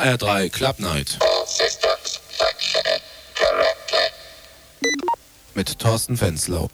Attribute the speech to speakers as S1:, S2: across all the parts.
S1: HR3 Club Night. Mit Thorsten Fenslau.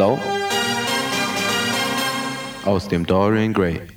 S2: Prenzlau aus dem Dorian Gray.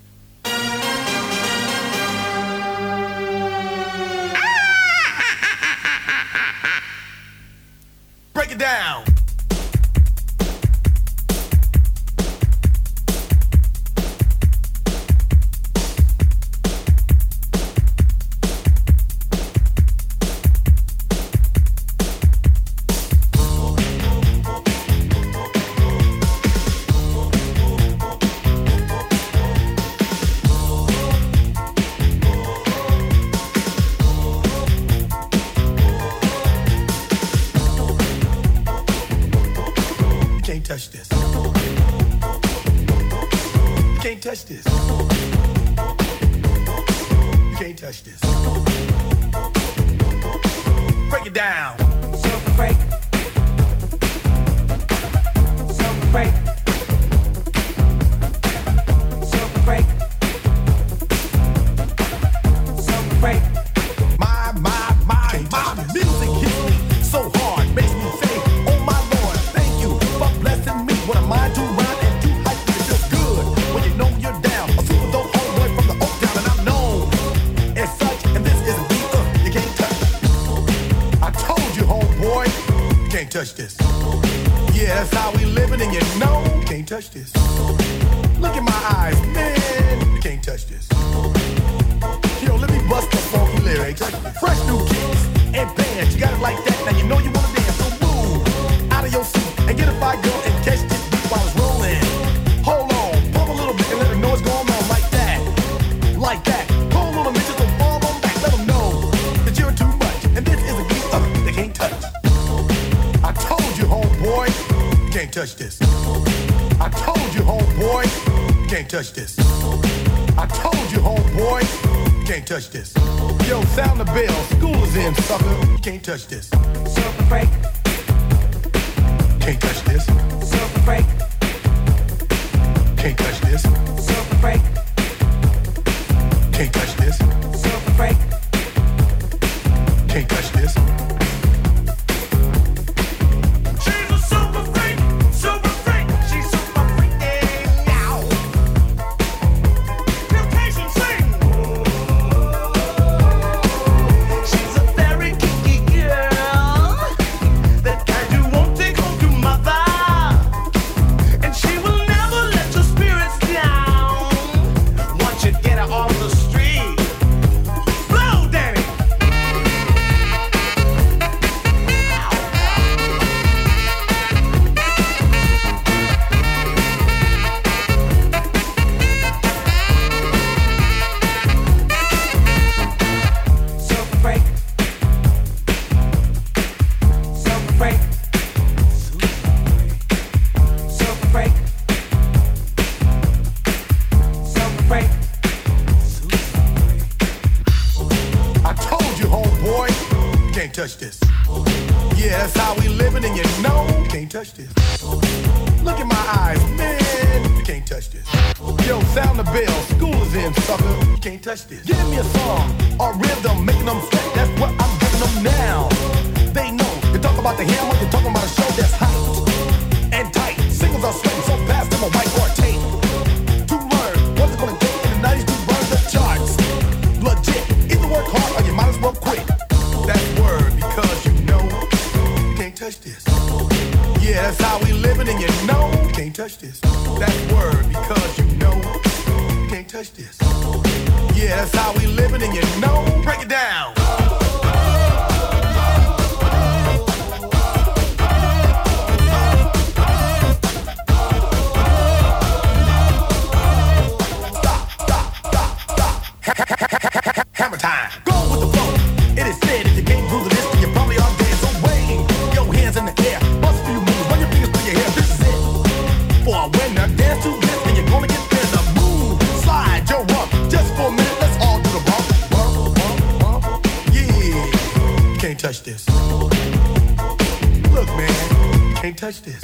S3: touch this.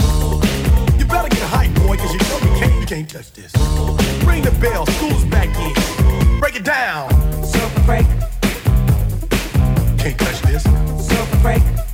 S3: You better get hype, boy, cause you know you can't, you can't touch this. Ring the bell, school's back in. Break it down. Super
S4: break.
S3: Can't touch this. Super
S4: break.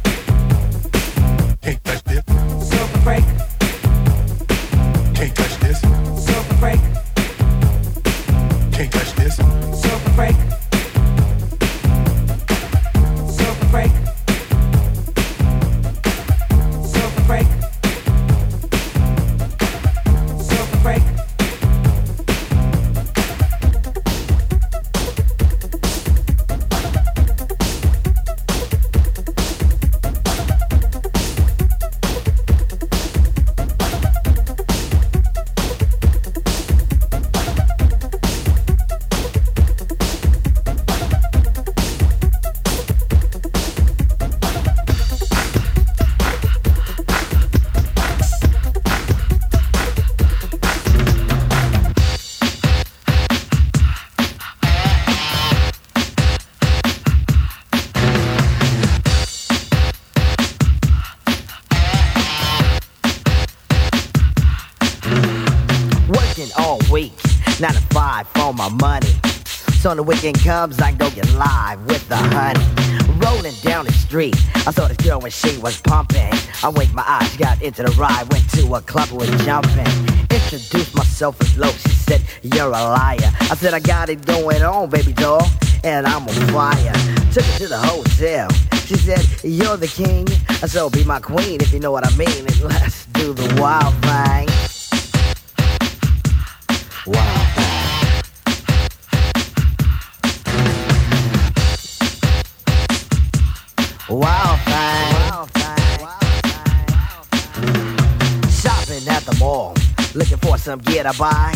S5: Weekend comes, I go get live with the honey. Rolling down the street, I saw this girl when she was pumping. I winked my eyes, got into the ride, went to a club with jumping. Introduced myself as low, she said, You're a liar. I said, I got it going on, baby doll, and I'm on fire. Took her to the hotel. She said, You're the king, I so be my queen if you know what I mean. And let's do the wild thing. Wild thing. Shopping at the mall, looking for some gear to buy.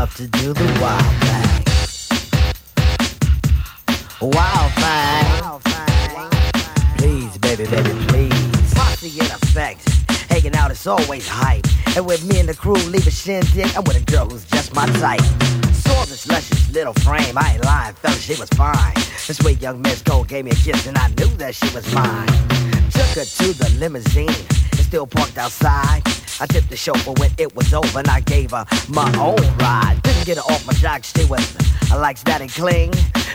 S5: Loved to do the wild thing. Wild thing. Please, baby, baby, please. Posse in effect. Hanging out is always hype. And with me and the crew leave a shindig, I'm with a girl who's just my type. Saw this luscious little frame, I ain't lying, fella, she was fine. This sweet young Miss Gold gave me a kiss and I knew that she was mine. Took her to the limousine, it's still parked outside. I tipped the chauffeur when it was over and I gave her my own ride. Didn't get her off my jock, she was, I likes that and cling.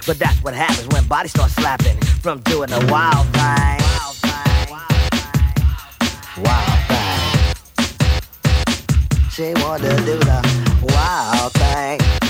S5: But that's what happens when bodies start slapping from doing the wild thing. Wild thing. Wild thing. Wild thing. She wanted to do the wild thing.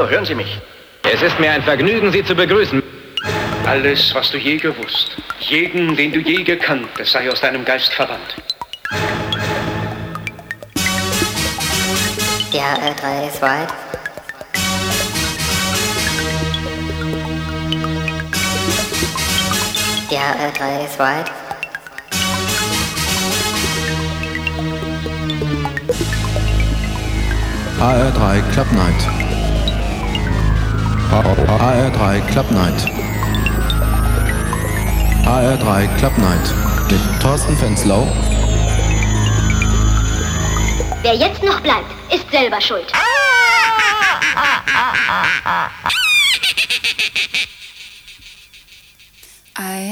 S6: Hallo, hören Sie mich?
S7: Es ist mir ein Vergnügen, Sie zu begrüßen.
S6: Alles, was du je gewusst, jeden, den du je gekannt, es sei aus deinem Geist verbannt.
S8: Ja, R3 ist weit. Ja, R3 ist weit.
S3: HR3 Club Night. HR3 Club Night. HR3 Club Night mit Thorsten Fenslau
S9: Wer jetzt noch bleibt, ist selber schuld.
S10: I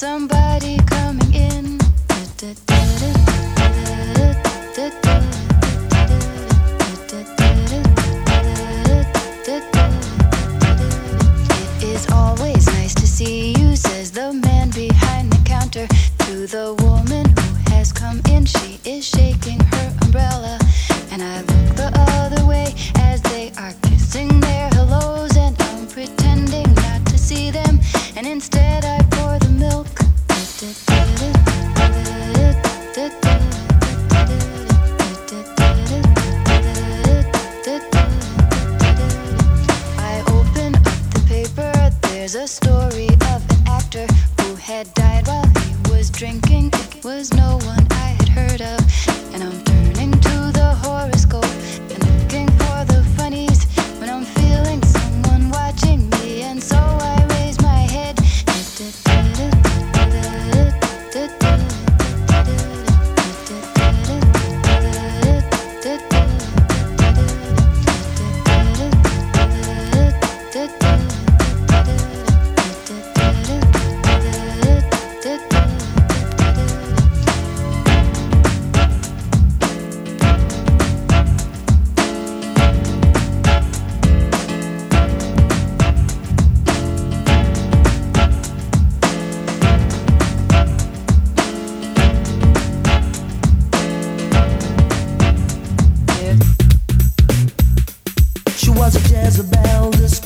S10: somebody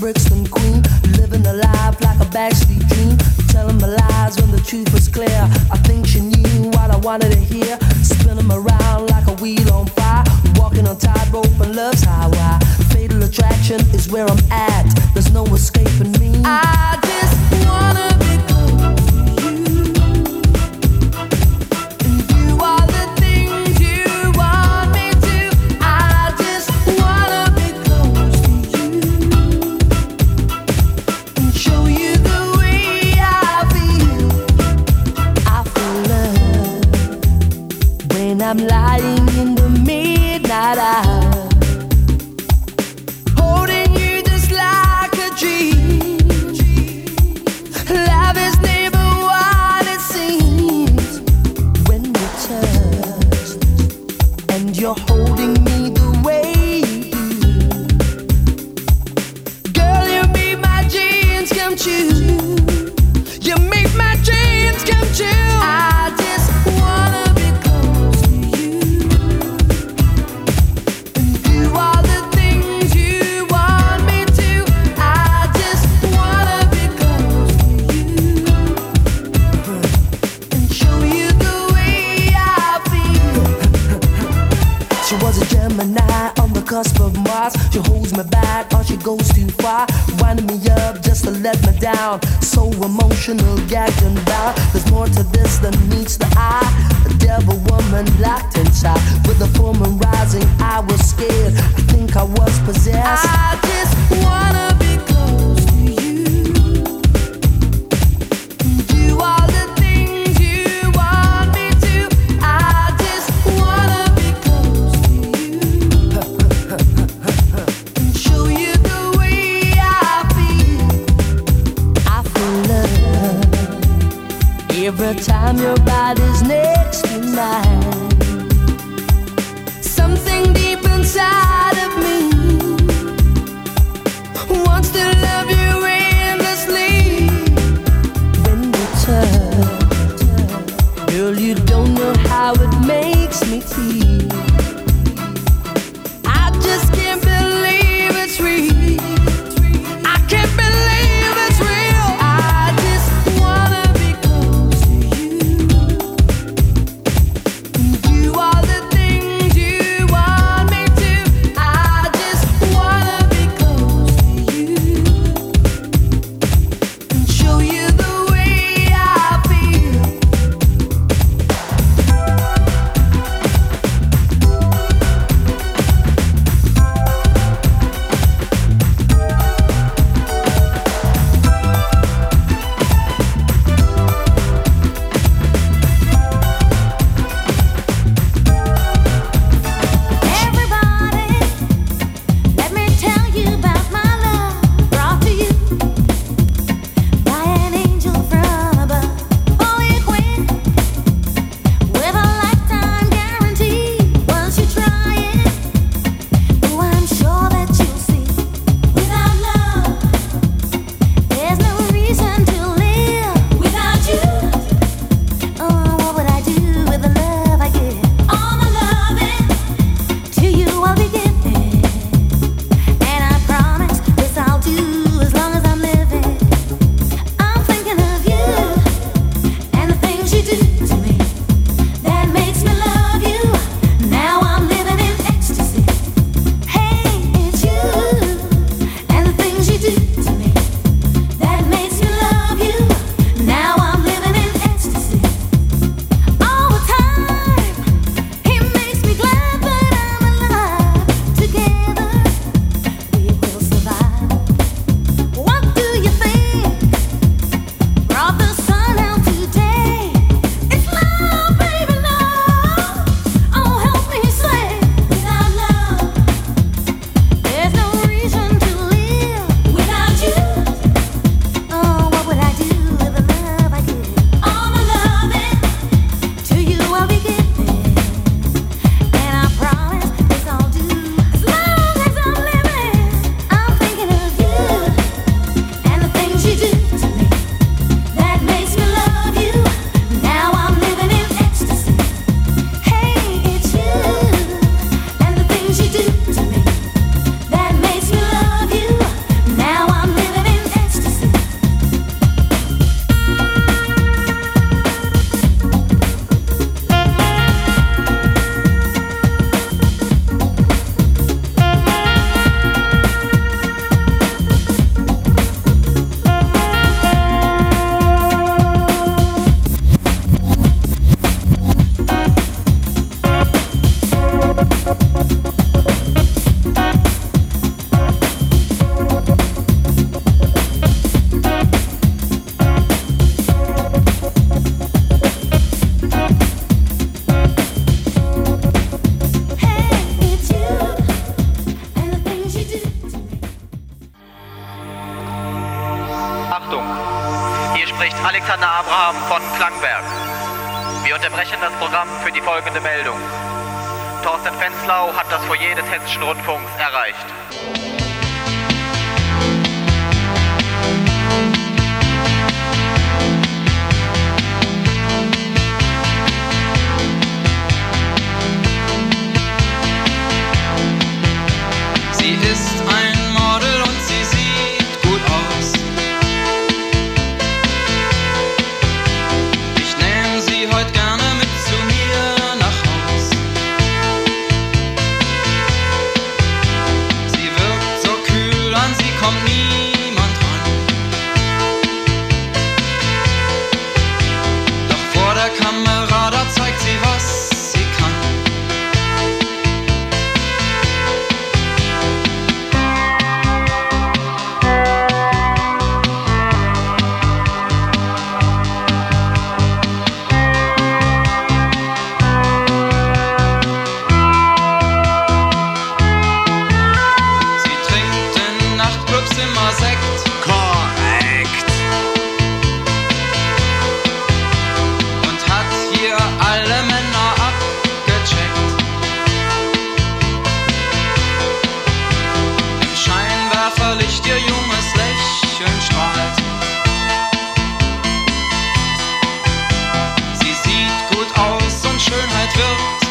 S11: Brixton queen, living a life like a backstreet dream, telling my lies when the truth was clear. I think she knew what I wanted to hear, spinning around like a wheel on fire, walking on tightrope and love's highway. Fatal attraction is where I'm at. There's no escaping me. I just wanna I'm lying
S12: Hessischen
S13: Rundfunk. Und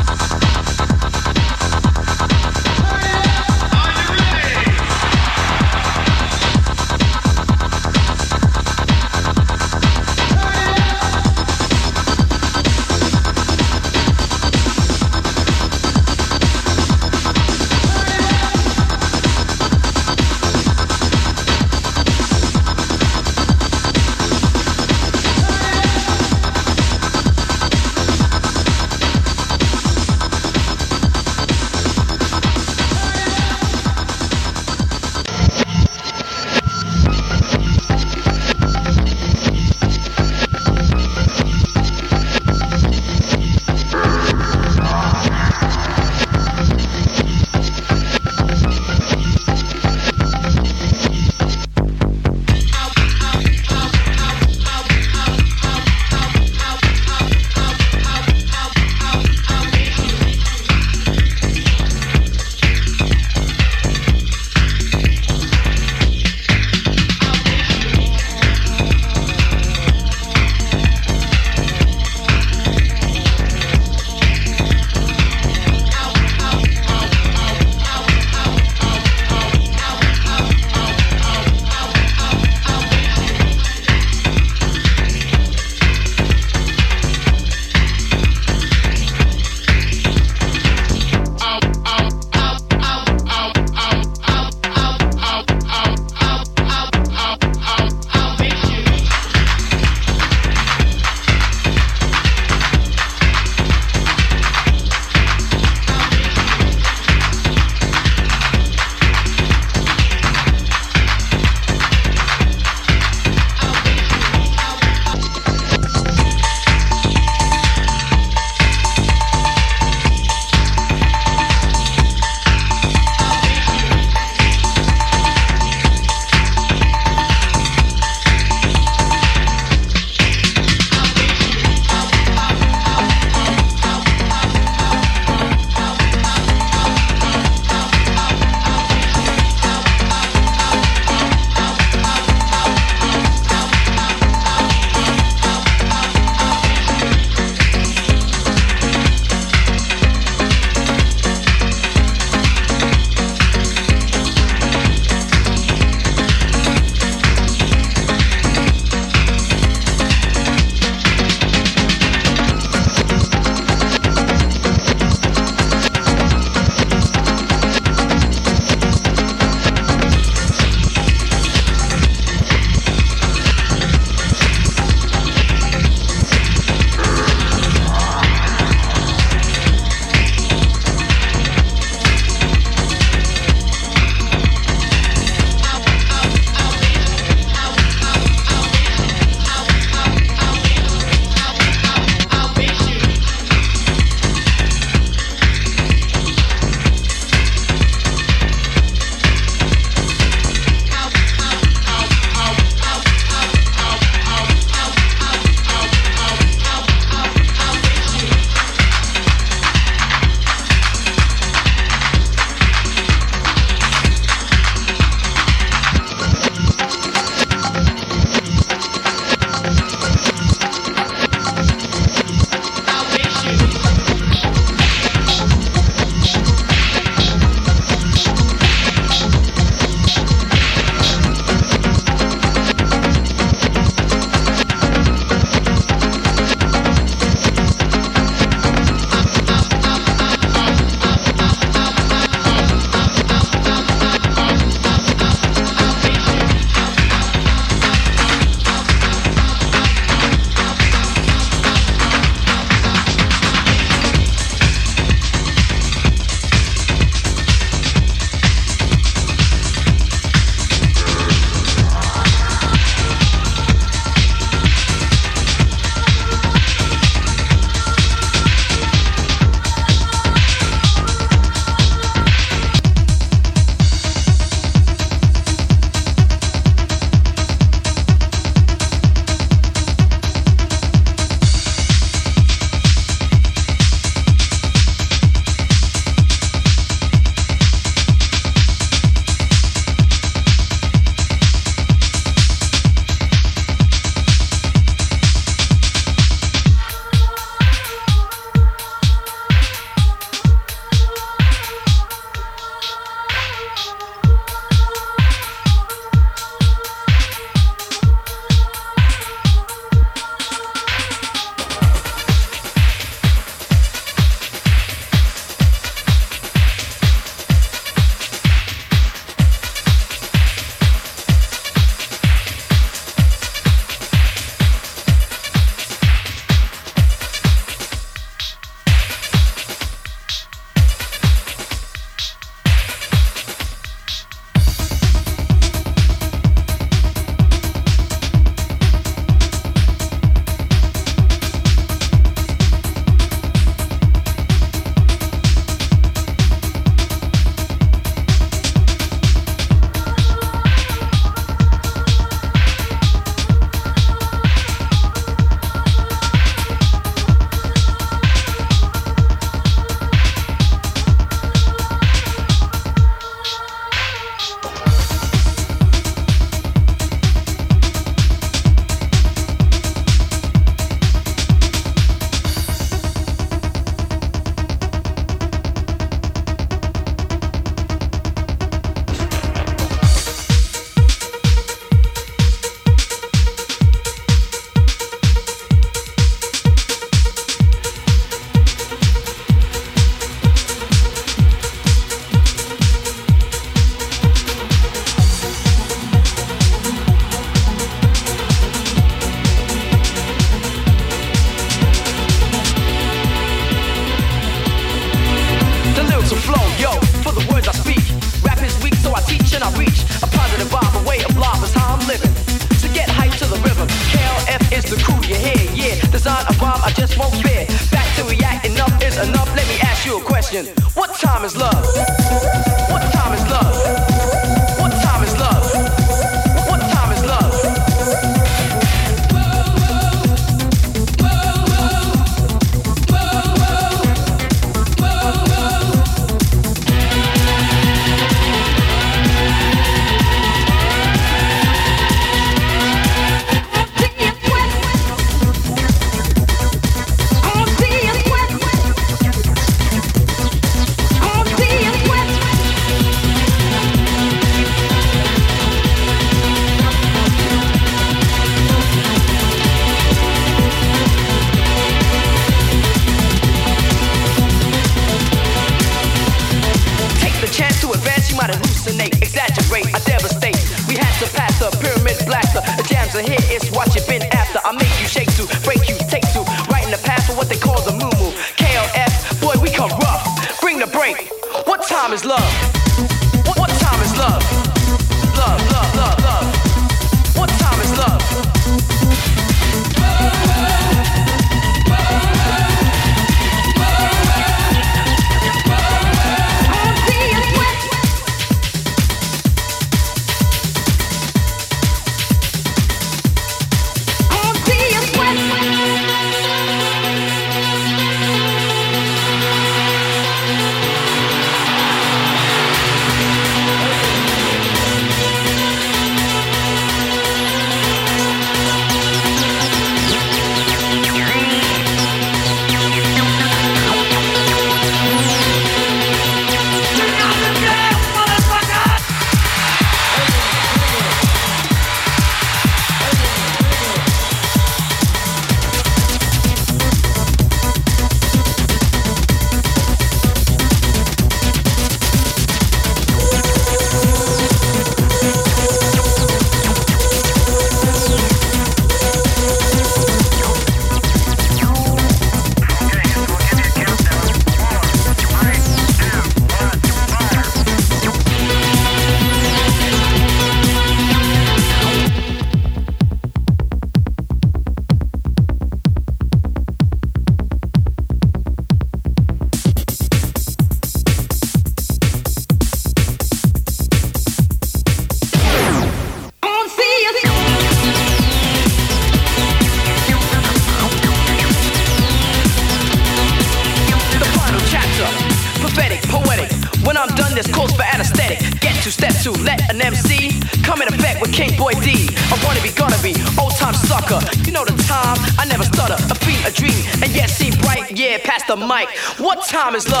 S14: time is love.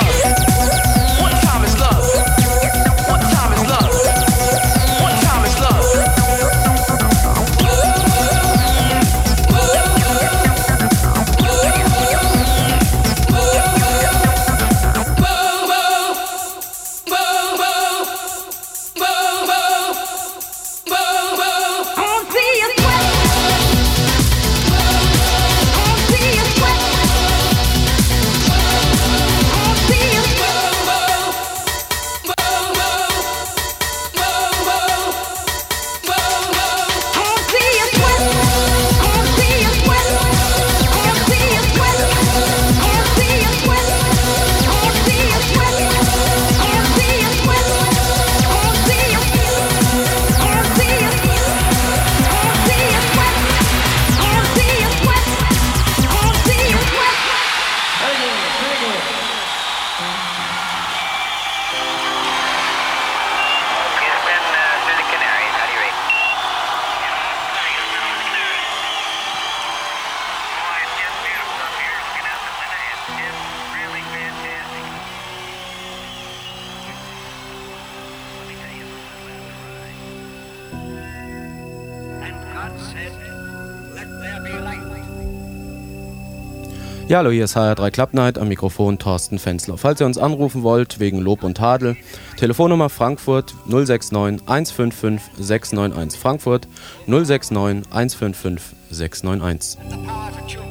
S2: Ja, hallo, hier ist HR3 Clubnight am Mikrofon Thorsten Fenzler. Falls ihr uns anrufen wollt, wegen Lob und Tadel, Telefonnummer Frankfurt 069 155 691. Frankfurt 069 155 691.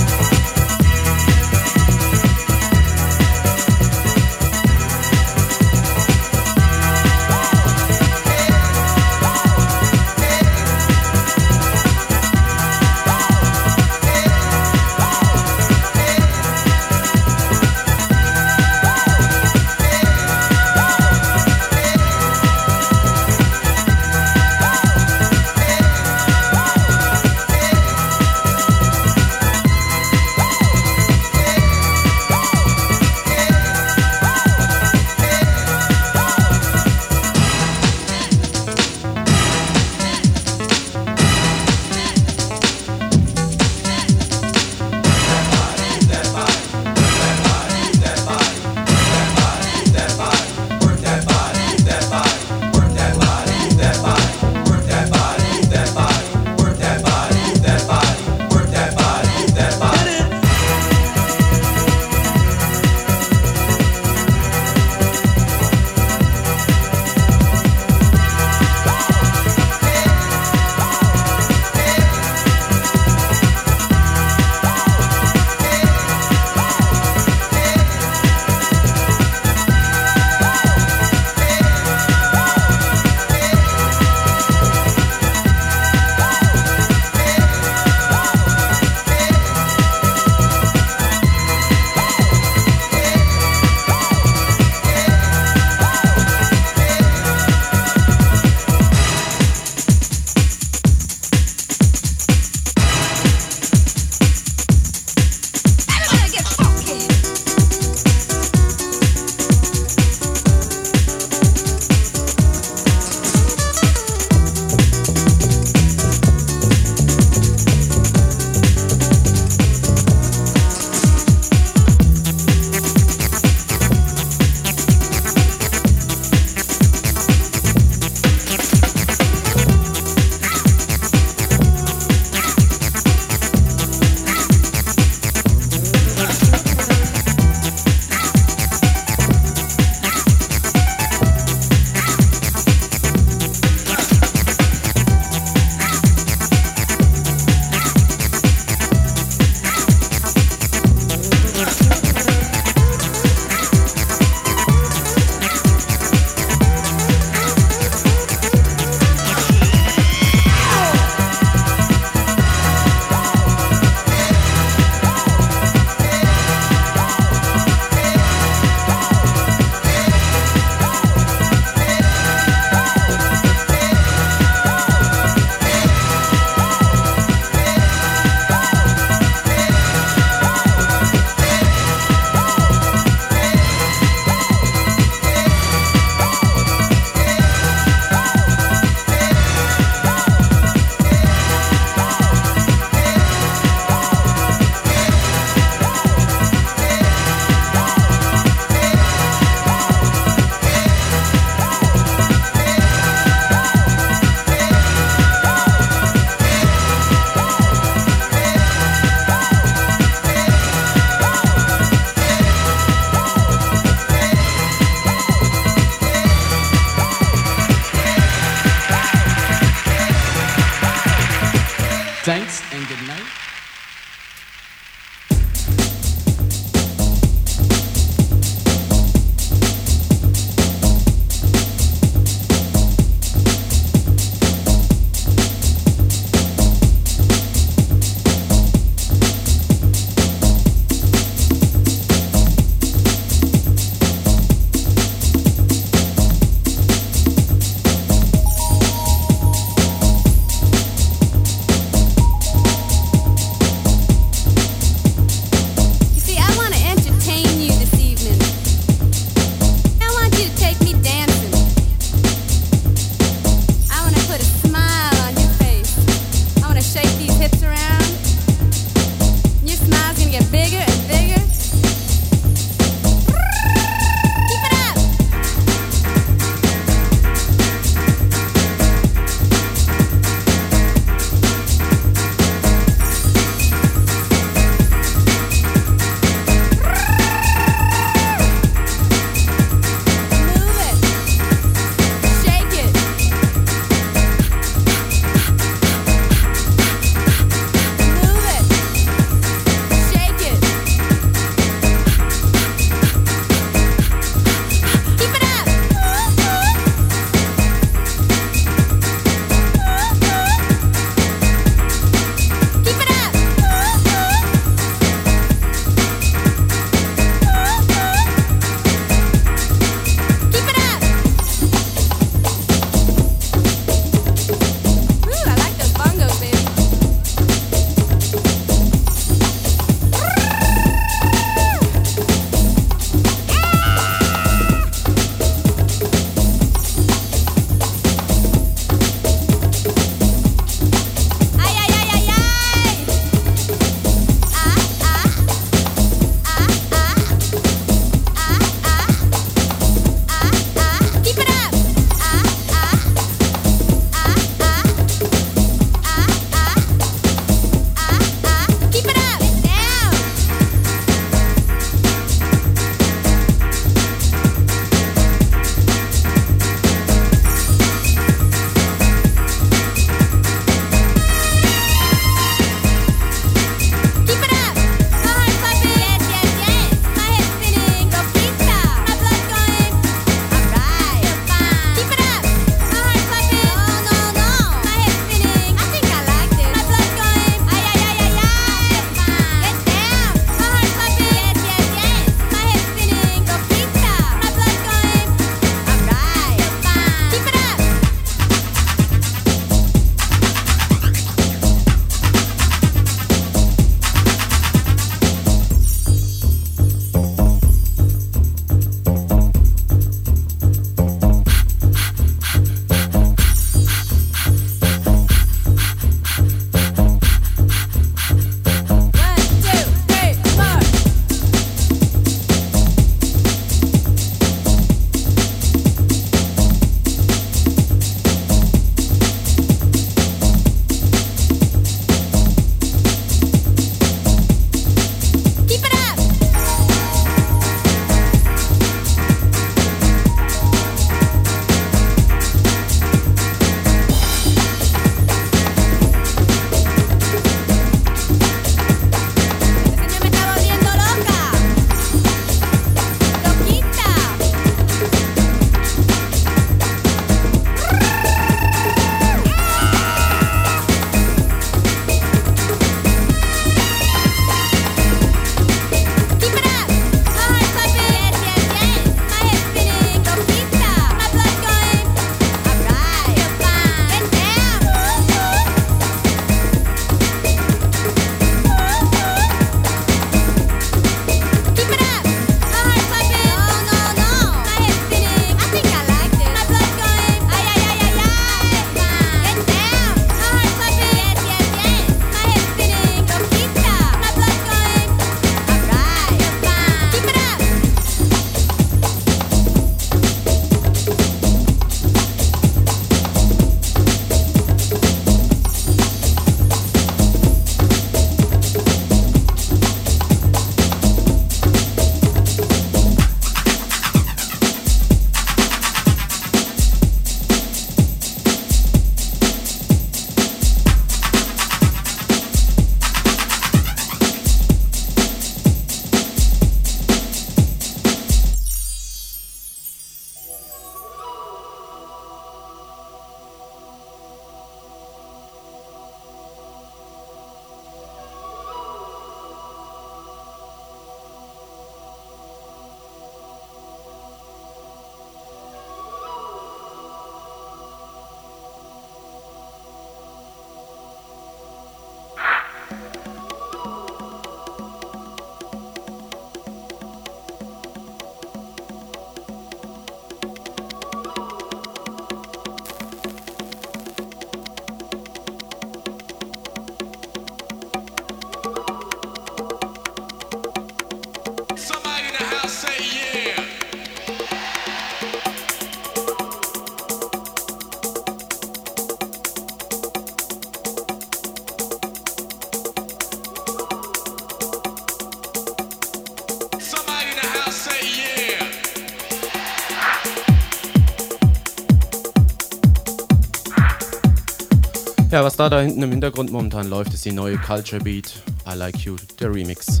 S3: da da hinten im Hintergrund momentan läuft, ist die neue Culture Beat I Like You, der Remix.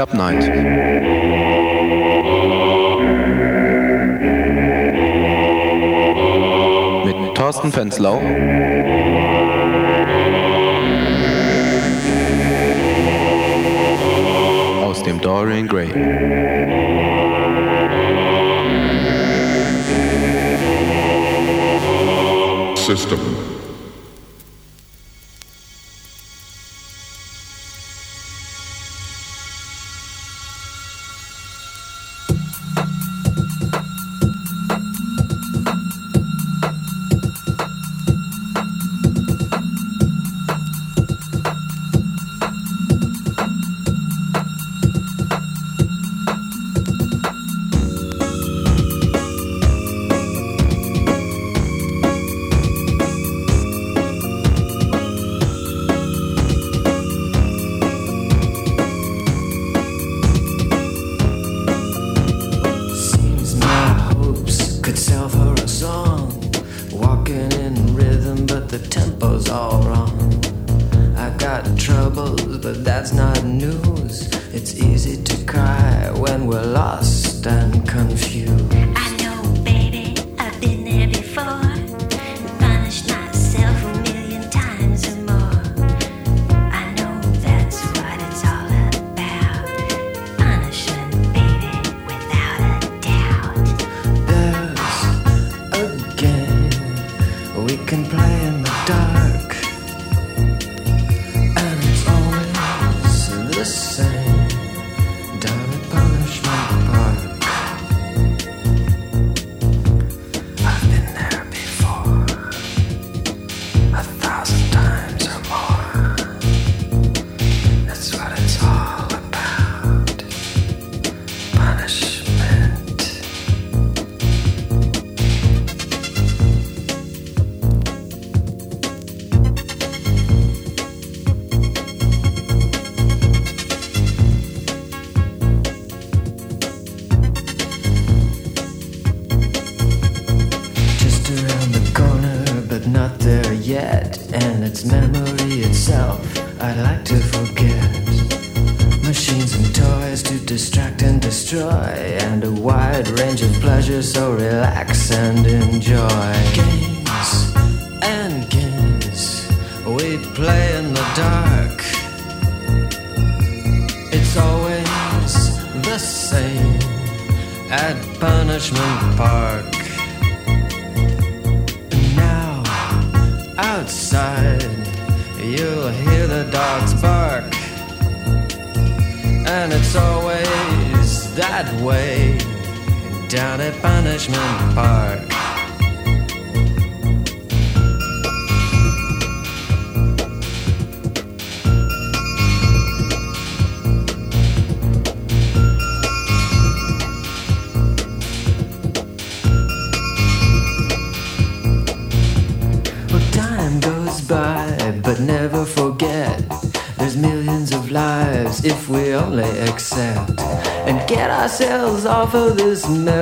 S3: Club Night.
S15: we can play in the dark, and it's always the same. for this mess.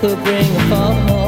S15: could bring a
S16: fall.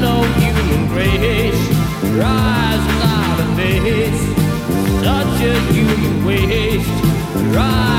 S16: no human grace rise without a face, such a human waste.
S17: Rise